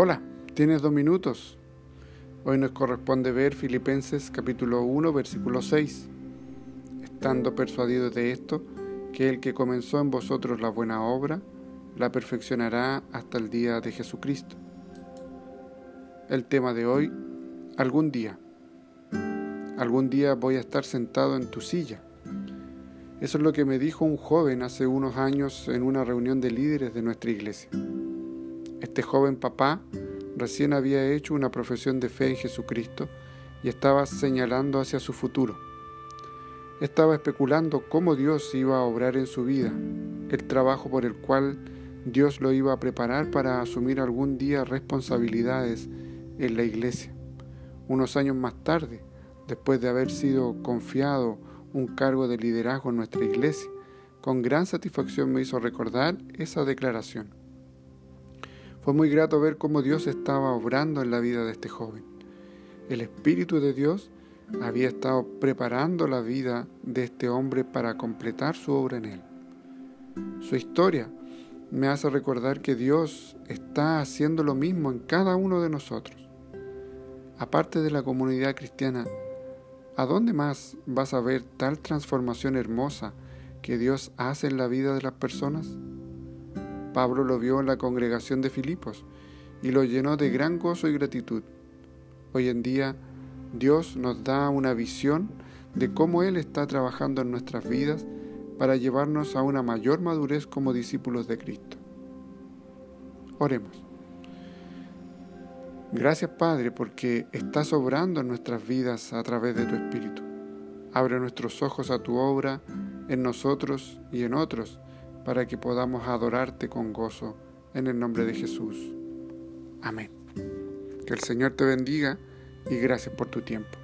Hola, tienes dos minutos. Hoy nos corresponde ver Filipenses capítulo 1, versículo 6. Estando persuadidos de esto, que el que comenzó en vosotros la buena obra, la perfeccionará hasta el día de Jesucristo. El tema de hoy, algún día. Algún día voy a estar sentado en tu silla. Eso es lo que me dijo un joven hace unos años en una reunión de líderes de nuestra iglesia. Este joven papá recién había hecho una profesión de fe en Jesucristo y estaba señalando hacia su futuro. Estaba especulando cómo Dios iba a obrar en su vida, el trabajo por el cual Dios lo iba a preparar para asumir algún día responsabilidades en la iglesia. Unos años más tarde, después de haber sido confiado un cargo de liderazgo en nuestra iglesia, con gran satisfacción me hizo recordar esa declaración. Fue muy grato ver cómo Dios estaba obrando en la vida de este joven. El Espíritu de Dios había estado preparando la vida de este hombre para completar su obra en él. Su historia me hace recordar que Dios está haciendo lo mismo en cada uno de nosotros. Aparte de la comunidad cristiana, ¿a dónde más vas a ver tal transformación hermosa que Dios hace en la vida de las personas? Pablo lo vio en la congregación de Filipos y lo llenó de gran gozo y gratitud. Hoy en día Dios nos da una visión de cómo Él está trabajando en nuestras vidas para llevarnos a una mayor madurez como discípulos de Cristo. Oremos. Gracias Padre porque estás obrando en nuestras vidas a través de tu Espíritu. Abre nuestros ojos a tu obra en nosotros y en otros para que podamos adorarte con gozo en el nombre de Jesús. Amén. Que el Señor te bendiga y gracias por tu tiempo.